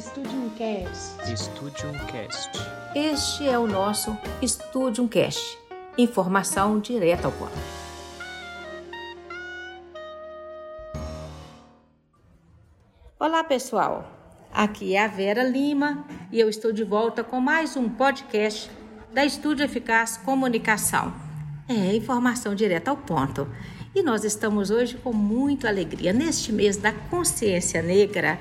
Studium Cast. Studium Cast. Este é o nosso Studium Cast. Informação direta ao ponto. Olá, pessoal. Aqui é a Vera Lima e eu estou de volta com mais um podcast da Estúdio Eficaz Comunicação. É informação direta ao ponto. E nós estamos hoje com muita alegria neste mês da consciência negra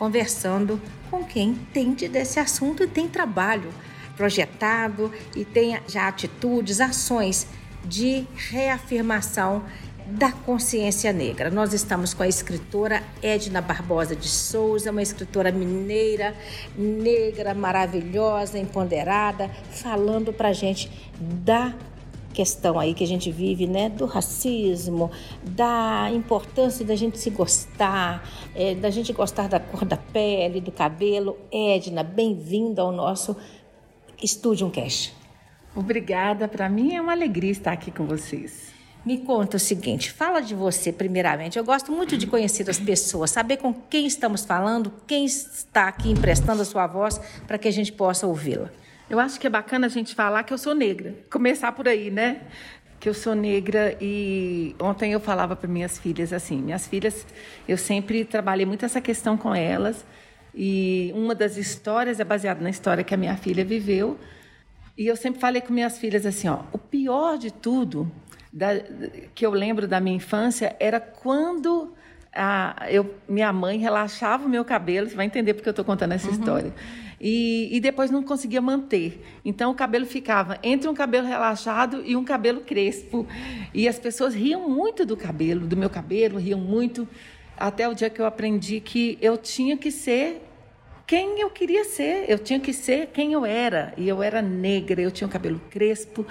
conversando com quem entende desse assunto e tem trabalho projetado e tem já atitudes, ações de reafirmação da consciência negra. Nós estamos com a escritora Edna Barbosa de Souza, uma escritora mineira, negra, maravilhosa, empoderada, falando para gente da questão aí que a gente vive, né, do racismo, da importância da gente se gostar, é, da gente gostar da cor da pele, do cabelo. Edna, bem-vinda ao nosso Estúdio Cash. Obrigada, para mim é uma alegria estar aqui com vocês. Me conta o seguinte, fala de você primeiramente. Eu gosto muito de conhecer as pessoas, saber com quem estamos falando, quem está aqui emprestando a sua voz para que a gente possa ouvi-la. Eu acho que é bacana a gente falar que eu sou negra. Começar por aí, né? Que eu sou negra e ontem eu falava para minhas filhas assim: minhas filhas, eu sempre trabalhei muito essa questão com elas. E uma das histórias é baseada na história que a minha filha viveu. E eu sempre falei com minhas filhas assim: ó, o pior de tudo da, que eu lembro da minha infância era quando a, eu, minha mãe relaxava o meu cabelo. Você vai entender porque eu estou contando essa uhum. história e, e depois não conseguia manter. Então o cabelo ficava entre um cabelo relaxado e um cabelo crespo. E as pessoas riam muito do cabelo, do meu cabelo, riam muito, até o dia que eu aprendi que eu tinha que ser quem eu queria ser, eu tinha que ser quem eu era. E eu era negra, eu tinha o cabelo crespo,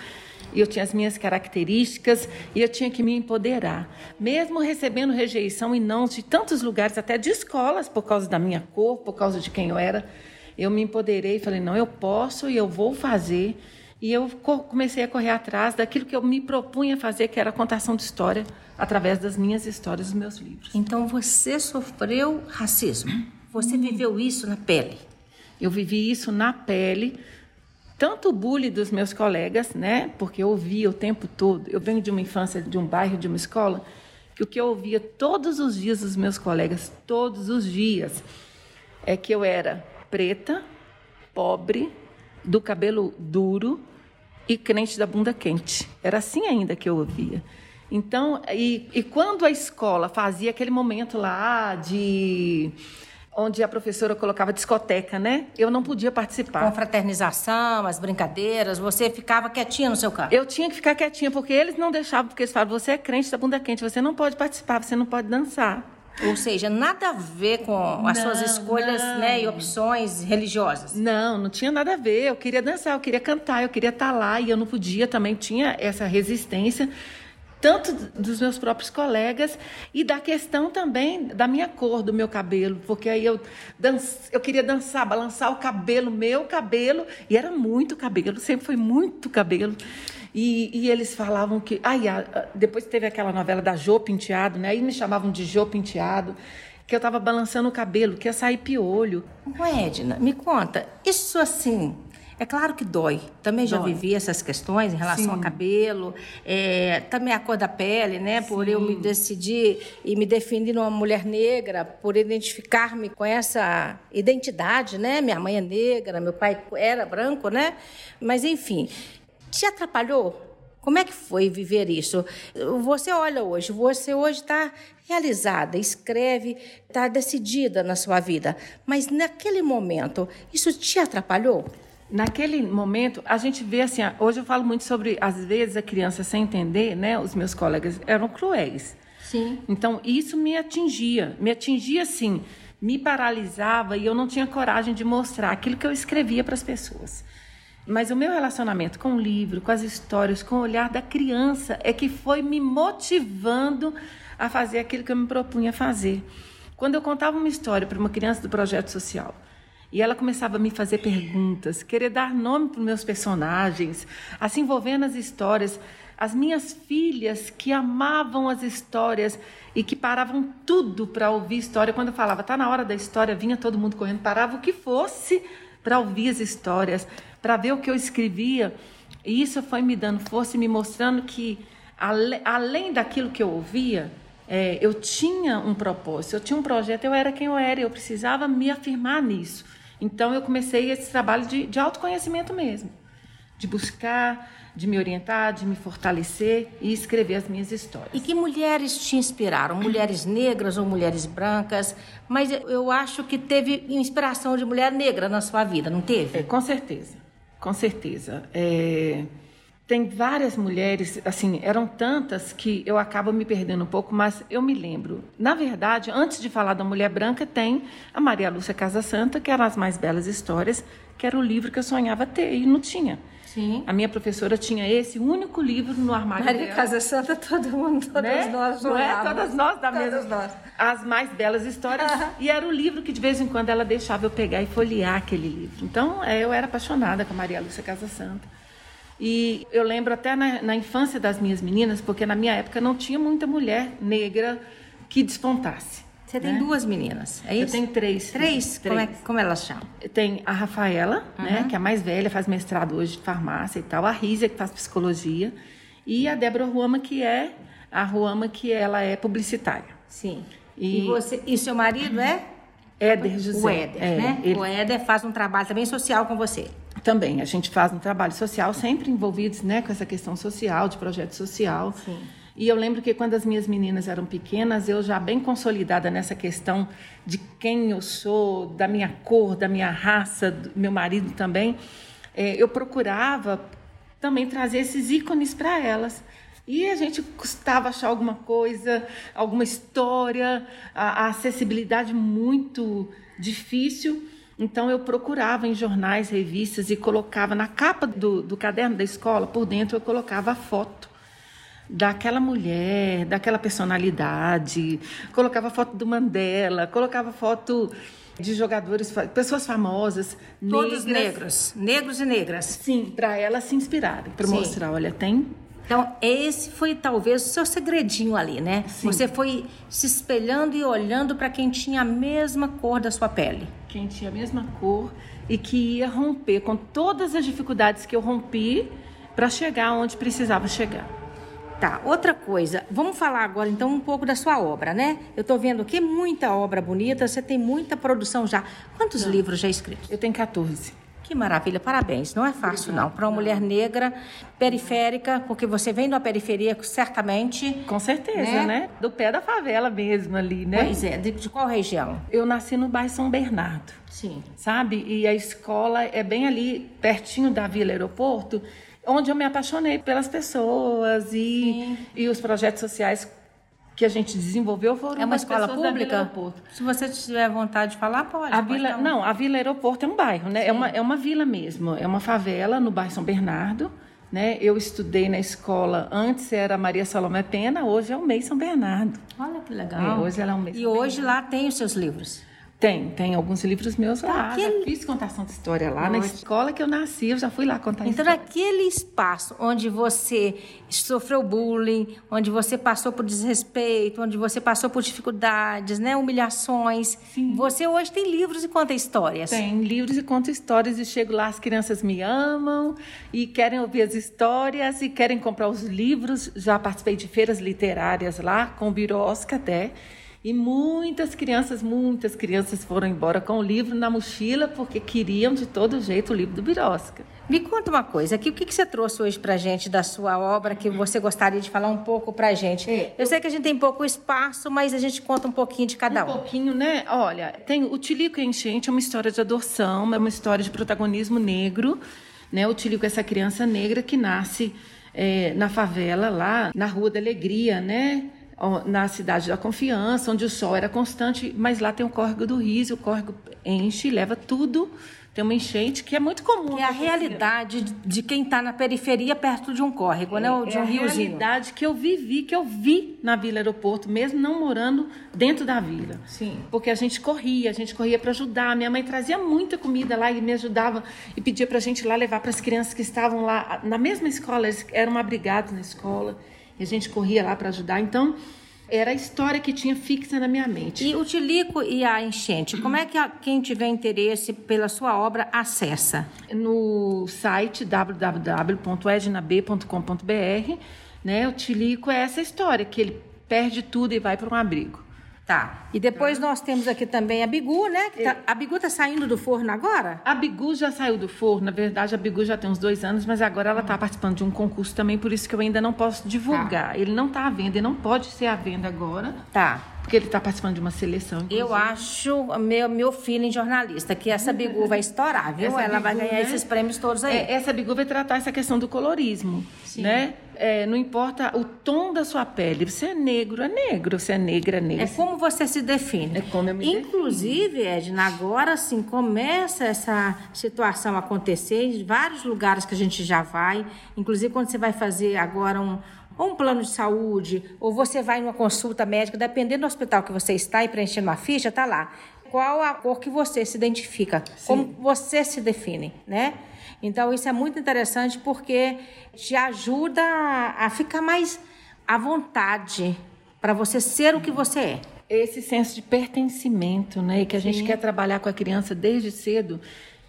eu tinha as minhas características e eu tinha que me empoderar. Mesmo recebendo rejeição e não de tantos lugares, até de escolas, por causa da minha cor, por causa de quem eu era, eu me empoderei e falei: não, eu posso e eu vou fazer. E eu comecei a correr atrás daquilo que eu me propunha fazer, que era a contação de história através das minhas histórias, dos meus livros. Então você sofreu racismo? Você hum. viveu isso na pele? Eu vivi isso na pele, tanto o bullying dos meus colegas, né? Porque eu ouvia o tempo todo. Eu venho de uma infância, de um bairro, de uma escola, que o que eu ouvia todos os dias dos meus colegas, todos os dias, é que eu era preta, pobre, do cabelo duro e crente da bunda quente. Era assim ainda que eu ouvia. Então, e, e quando a escola fazia aquele momento lá de onde a professora colocava discoteca, né? Eu não podia participar. Com fraternização, as brincadeiras, você ficava quietinha no seu carro? Eu tinha que ficar quietinha, porque eles não deixavam, porque eles falavam, você é crente da bunda quente, você não pode participar, você não pode dançar. Ou seja, nada a ver com as não, suas escolhas né, e opções religiosas. Não, não tinha nada a ver. Eu queria dançar, eu queria cantar, eu queria estar lá e eu não podia. Também tinha essa resistência, tanto dos meus próprios colegas e da questão também da minha cor, do meu cabelo. Porque aí eu, dança, eu queria dançar, balançar o cabelo, meu cabelo, e era muito cabelo, sempre foi muito cabelo. E, e, eles falavam que. Ai, depois teve aquela novela da Jô Penteado, né? Aí me chamavam de Jô Penteado, que eu estava balançando o cabelo, que ia sair piolho. Ué, Edna, me conta, isso assim. É claro que dói. Também já dói. vivi essas questões em relação Sim. ao cabelo, é, também a cor da pele, né? Por Sim. eu me decidir e me definir uma mulher negra, por identificar-me com essa identidade, né? Minha mãe é negra, meu pai era branco, né? Mas enfim, te atrapalhou? Como é que foi viver isso? Você olha hoje, você hoje está realizada, escreve, está decidida na sua vida, mas naquele momento, isso te atrapalhou? Naquele momento, a gente vê assim, hoje eu falo muito sobre, às vezes, a criança sem entender, né? Os meus colegas eram cruéis. Sim. Então, isso me atingia, me atingia assim, me paralisava e eu não tinha coragem de mostrar aquilo que eu escrevia para as pessoas. Mas o meu relacionamento com o livro, com as histórias, com o olhar da criança é que foi me motivando a fazer aquilo que eu me propunha fazer. Quando eu contava uma história para uma criança do projeto social, e ela começava a me fazer perguntas, querer dar nome para os meus personagens, a se envolver nas histórias. as minhas filhas que amavam as histórias e que paravam tudo para ouvir história. Quando eu falava, tá na hora da história, vinha todo mundo correndo, parava o que fosse para ouvir as histórias, para ver o que eu escrevia. E isso foi me dando força e me mostrando que, além daquilo que eu ouvia, é, eu tinha um propósito, eu tinha um projeto, eu era quem eu era, eu precisava me afirmar nisso. Então eu comecei esse trabalho de, de autoconhecimento mesmo, de buscar, de me orientar, de me fortalecer e escrever as minhas histórias. E que mulheres te inspiraram? Mulheres negras ou mulheres brancas? Mas eu acho que teve inspiração de mulher negra na sua vida, não teve? É, com certeza, com certeza. É tem várias mulheres, assim, eram tantas que eu acabo me perdendo um pouco, mas eu me lembro. Na verdade, antes de falar da mulher branca, tem a Maria Lúcia Casa Santa, que era as mais belas histórias, que era o livro que eu sonhava ter e não tinha. Sim. A minha professora tinha esse único livro no armário Maria dela. Casa Santa, todo mundo, todas né? nós Não é? Todas nós da Todas mesma. nós. As mais belas histórias. E era o livro que de vez em quando ela deixava eu pegar e folhear aquele livro. Então, é, eu era apaixonada com a Maria Lúcia Casa Santa. E eu lembro até na, na infância das minhas meninas, porque na minha época não tinha muita mulher negra que despontasse. Você tem né? duas meninas, é Eu isso? tenho três. Três? filhas, Como, é, três. como elas chamam? Tem a Rafaela, né, que é a mais velha, faz mestrado hoje de farmácia e tal. A Rízia, que faz psicologia. E a Débora Ruama, que é a Ruama, que ela é publicitária. Sim. E, E- você, e seu marido é? Éder José. O Éder, é, né? ele O Éder faz um trabalho também social com você. Também, a gente faz um trabalho social, sempre envolvidos né, com essa questão social, de projeto social. Sim. E eu lembro que quando as minhas meninas eram pequenas, eu já bem consolidada nessa questão de quem eu sou, da minha cor, da minha raça, do meu marido também, eh, eu procurava também trazer esses ícones para elas. E a gente custava achar alguma coisa, alguma história, a, a acessibilidade muito difícil. Então eu procurava em jornais, revistas e colocava na capa do, do caderno da escola, por dentro eu colocava a foto daquela mulher, daquela personalidade, colocava foto do Mandela, colocava foto de jogadores, pessoas famosas, Todos negras. negros, negros e negras. Sim, para elas se inspirarem, para Sim. mostrar, olha, tem Então, esse foi talvez o seu segredinho ali, né? Você foi se espelhando e olhando para quem tinha a mesma cor da sua pele. quem tinha a mesma cor e que ia romper com todas as dificuldades que eu rompi para chegar onde precisava chegar. Tá, outra coisa, vamos falar agora então um pouco da sua obra, né? Eu tô vendo aqui muita obra bonita, você tem muita produção já. Quantos livros já escritos? Eu tenho 14. Que maravilha, parabéns. Não é fácil não, para uma mulher negra, periférica, porque você vem de uma periferia certamente. Com certeza, Né? né? Do pé da favela mesmo ali, né? Pois é, de, de qual região? Eu nasci no bairro São Bernardo. Sim. sabe? E a escola é bem ali, pertinho da Vila Aeroporto, onde eu me apaixonei pelas pessoas e, e os projetos sociais que a gente desenvolveu foram É uma escola pública? Se você tiver vontade de falar, pode. A pode vila, um- não, a Vila Aeroporto é um bairro, né? É uma, é uma vila mesmo, é uma favela no bairro São Bernardo, né? Eu estudei na escola, antes era Maria Salomé Pena, hoje é o MEI São Bernardo. Olha que legal. É, hoje ela é um mês E hoje lá tem os seus livros. Tem, tem alguns livros meus lá. Aquele- Já fiz contação de história lá. Na Nossa. escola que eu nasci, eu já fui lá contar Então, história. naquele espaço onde você sofreu bullying, onde você passou por desrespeito, onde você passou por dificuldades, né, humilhações, você hoje tem livros e conta histórias. Tem livros e conto histórias e chego lá, as crianças me amam e querem ouvir as histórias e querem comprar os livros. Já participei de feiras literárias lá, com o Birosca até. E muitas crianças, muitas crianças foram embora com o livro na mochila porque queriam de todo jeito o livro do Birosca. Me conta uma coisa, aqui, o que, que você trouxe hoje pra gente da sua obra que você gostaria de falar um pouco pra gente? É, eu sei que a gente tem pouco espaço, mas a gente conta um pouquinho de cada Um um. pouquinho, né? Olha, tem o Tilico e Enchente é uma história de adoção, é uma história de protagonismo negro, né? O Tilico é essa criança negra que nasce eh, na favela lá, na Rua da Alegria, né? Na cidade da Confiança, onde o sol era constante, mas lá tem o córrego do Rio, o córrego enche, leva tudo tem uma enchente que é muito comum. Que é a realidade de quem está na periferia perto de um córrego, é, né? Ou de é um a riozinho. realidade que eu vivi, que eu vi na Vila Aeroporto, mesmo não morando dentro da vila. Sim. Porque a gente corria, a gente corria para ajudar. Minha mãe trazia muita comida lá e me ajudava e pedia para a gente ir lá levar para as crianças que estavam lá na mesma escola, eles eram abrigados na escola. E a gente corria lá para ajudar. Então, era a história que tinha fixa na minha mente. E o Tilico e a enchente, como é que a, quem tiver interesse pela sua obra acessa? No site www.ednab.com.br, né, o Tilico é essa história, que ele perde tudo e vai para um abrigo. Tá. E depois tá. nós temos aqui também a Bigu, né? Tá, a Bigu tá saindo do forno agora? A Bigu já saiu do forno. Na verdade, a Bigu já tem uns dois anos, mas agora ela está participando de um concurso também, por isso que eu ainda não posso divulgar. Tá. Ele não está à venda, ele não pode ser à venda agora. Tá. Porque ele está participando de uma seleção. Inclusive. Eu acho, meu, meu feeling jornalista, que essa Bigu vai estourar, viu? Essa ela Bigu, vai ganhar né? esses prêmios todos aí. É, essa Bigu vai tratar essa questão do colorismo, Sim. né? É, não importa o tom da sua pele. Você é negro, é negro. Você é negra, é negra. É como você se define. É como eu me Inclusive, defino. Edna, agora sim começa essa situação a acontecer em vários lugares que a gente já vai. Inclusive, quando você vai fazer agora um, um plano de saúde, ou você vai numa consulta médica, dependendo do hospital que você está e preenchendo uma ficha, tá lá. Qual a cor que você se identifica, sim. como você se define, né? Então, isso é muito interessante porque te ajuda a ficar mais à vontade para você ser o que você é. Esse senso de pertencimento, né? Que a Sim. gente quer trabalhar com a criança desde cedo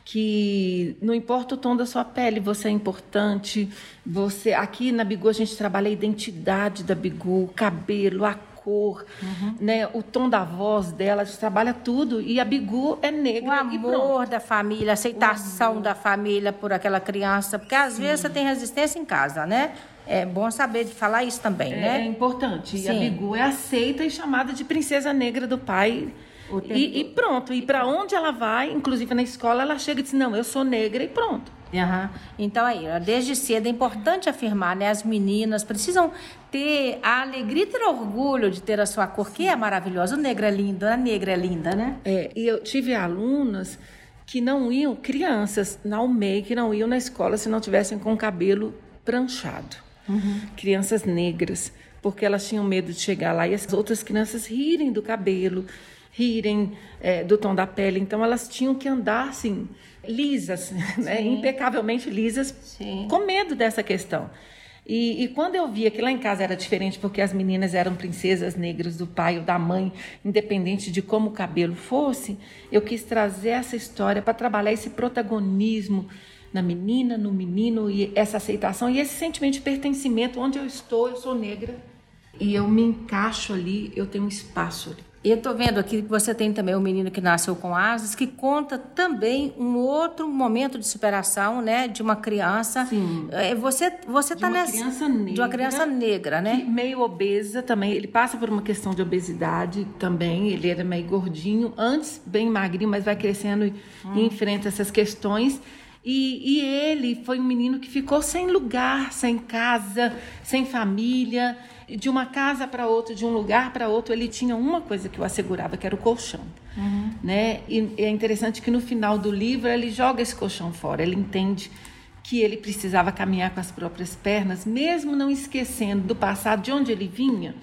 que não importa o tom da sua pele, você é importante. Você aqui na Bigu a gente trabalha a identidade da Bigu, o cabelo, a cor, uhum. né, o tom da voz dela, a gente trabalha tudo. E a Bigu é negra. O amor da família, a aceitação da família por aquela criança. Porque às Sim. vezes você tem resistência em casa, né? É bom saber de falar isso também, é, né? É importante. Sim. E a Bigu é aceita e chamada de princesa negra do pai. E, e, pronto. E para onde ela vai, inclusive na escola, ela chega e diz: Não, eu sou negra e pronto. Uhum. Então aí, desde cedo é importante afirmar, né? As meninas precisam ter a alegria e ter orgulho de ter a sua cor, que é maravilhosa. O negro é lindo, a negra é linda, né? É, e eu tive alunas que não iam, crianças na UMEI, que não iam na escola se não tivessem com o cabelo pranchado. Uhum. Crianças negras, porque elas tinham medo de chegar lá e as outras crianças rirem do cabelo, rirem é, do tom da pele. Então elas tinham que andar assim lisas, né? impecavelmente lisas, Sim. com medo dessa questão. E, e, quando eu via que lá em casa era diferente, porque as meninas eram princesas negras do pai ou da mãe, independente de como o cabelo fosse, eu quis trazer essa história para trabalhar esse protagonismo na menina, no menino, e essa aceitação e esse sentimento de pertencimento. Onde eu estou, eu sou negra e eu me encaixo ali, eu tenho um espaço ali. Eu estou vendo aqui que você tem também o menino que nasceu com asas, que conta também um outro momento de superação, né, de uma criança. Sim. É, você você está nessa criança negra, de uma criança negra, né? Meio obesa também. Ele passa por uma questão de obesidade também. Ele era meio gordinho, antes bem magrinho, mas vai crescendo e, hum. enfrenta essas questões. E, e, ele foi um menino que ficou sem lugar, sem casa, sem família de uma casa para outra, de um lugar para outro, ele tinha uma coisa que o assegurava, que era o colchão. Uhum. Né? E é interessante que no final do livro ele joga esse colchão fora, ele entende que ele precisava caminhar com as próprias pernas, mesmo não esquecendo do passado, de onde ele vinha,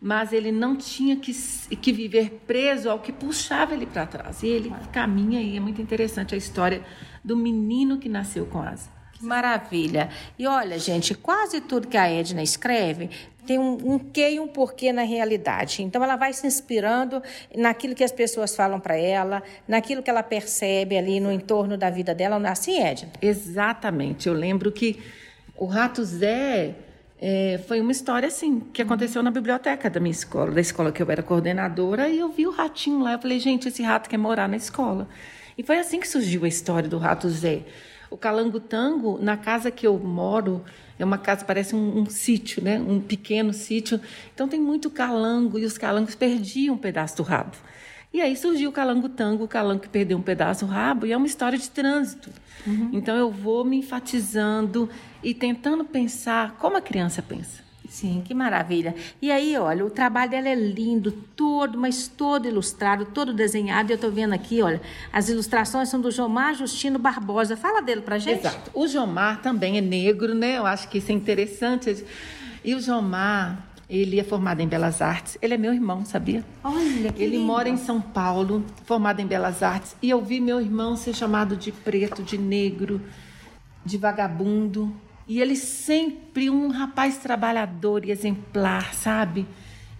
mas ele não tinha que, que viver preso ao que puxava ele para trás. E ele caminha e é muito interessante a história do menino que nasceu com asa. Maravilha. E olha, gente, quase tudo que a Edna escreve tem um, um quê e um porquê na realidade. Então, ela vai se inspirando naquilo que as pessoas falam para ela, naquilo que ela percebe ali no entorno da vida dela. Assim, Edna? Exatamente. Eu lembro que o Rato Zé é, foi uma história assim, que aconteceu na biblioteca da minha escola, da escola que eu era coordenadora, e eu vi o ratinho lá. Eu falei, gente, esse rato quer morar na escola. E foi assim que surgiu a história do Rato Zé. O calangotango, na casa que eu moro, é uma casa, parece um, um, sítio, né? um pequeno sítio. Então tem muito calango e os calangos perdiam um pedaço do rabo. E aí surgiu o calango-tango, o calango que perdeu um pedaço do rabo, e é uma história de trânsito. Uhum. Então eu vou me enfatizando e tentando pensar como a criança pensa. Sim, que maravilha. E aí, olha, o trabalho dela é lindo, todo, mas todo ilustrado, todo desenhado. E eu estou vendo aqui, olha, as ilustrações são do Jomar Justino Barbosa. Fala dele pra gente. Exato. O Jomar também é negro, né? Eu acho que isso é interessante. E o Jomar, ele é formado em Belas Artes. Ele é meu irmão, sabia? Olha, que Ele lindo. mora em São Paulo, formado em Belas Artes. E eu vi meu irmão ser chamado de preto, de negro, de vagabundo. E ele sempre um rapaz trabalhador e exemplar, sabe?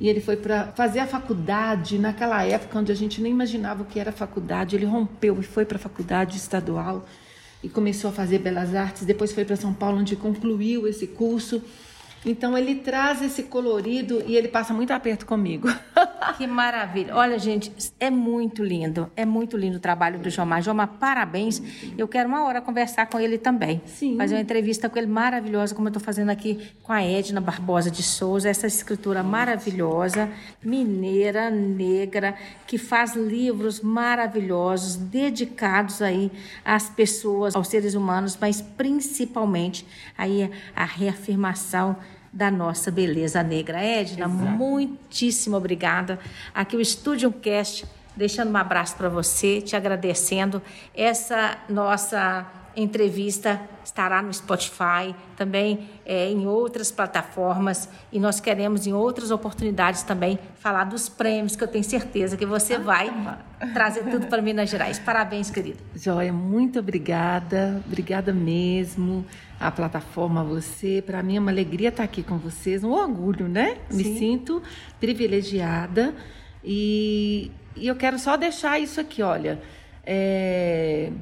E ele foi para fazer a faculdade naquela época onde a gente nem imaginava o que era faculdade. Ele rompeu e foi para a faculdade estadual e começou a fazer Belas Artes. Depois foi para São Paulo, onde concluiu esse curso. Então ele traz esse colorido e ele passa muito aperto comigo. Que maravilha. Olha, gente, é muito lindo. É muito lindo o trabalho do Jomar. Jomar, parabéns. Eu quero uma hora conversar com ele também. Sim. Fazer uma entrevista com ele maravilhosa, como eu estou fazendo aqui com a Edna Barbosa de Souza. Essa escritura maravilhosa, mineira, negra, que faz livros maravilhosos, dedicados aí às pessoas, aos seres humanos, mas principalmente aí a reafirmação da nossa beleza negra. Edna, muitíssimo obrigada. Aqui o Estúdio Cast, deixando um abraço para você, te agradecendo. Essa nossa entrevista estará no Spotify, também é, em outras plataformas e nós queremos em outras oportunidades também falar dos prêmios que eu tenho certeza que você vai trazer tudo para Minas Gerais. Parabéns, querida. Joia, muito obrigada. Obrigada mesmo. A plataforma, você. Para mim é uma alegria estar aqui com vocês. Um orgulho, né? Me Sim. sinto privilegiada. E, e eu quero só deixar isso aqui, olha. É,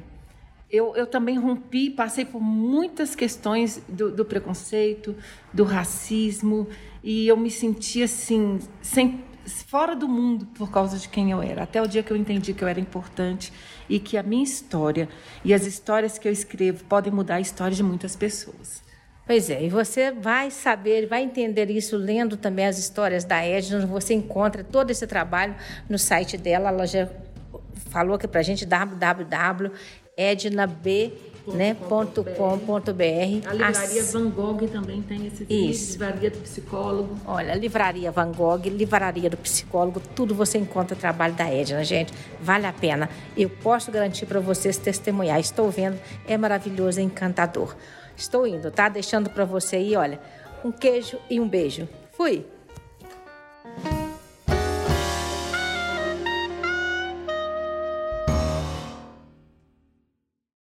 eu, eu também rompi, passei por muitas questões do, do preconceito, do racismo, e eu me senti assim, sem, fora do mundo por causa de quem eu era. Até o dia que eu entendi que eu era importante e que a minha história e as histórias que eu escrevo podem mudar a história de muitas pessoas. Pois é, e você vai saber, vai entender isso lendo também as histórias da Edna. Você encontra todo esse trabalho no site dela. Ela já falou aqui pra gente www.ednab.com.br. A livraria As- Van Gogh também tem esse Isso. livraria do psicólogo. Olha, Livraria Van Gogh, Livraria do Psicólogo, tudo você encontra trabalho da Edna, gente. Vale a pena. Eu posso garantir para vocês testemunhar. Estou vendo, é maravilhoso, é encantador. Estou indo, tá? Deixando para você aí, olha, um queijo e um beijo. Fui!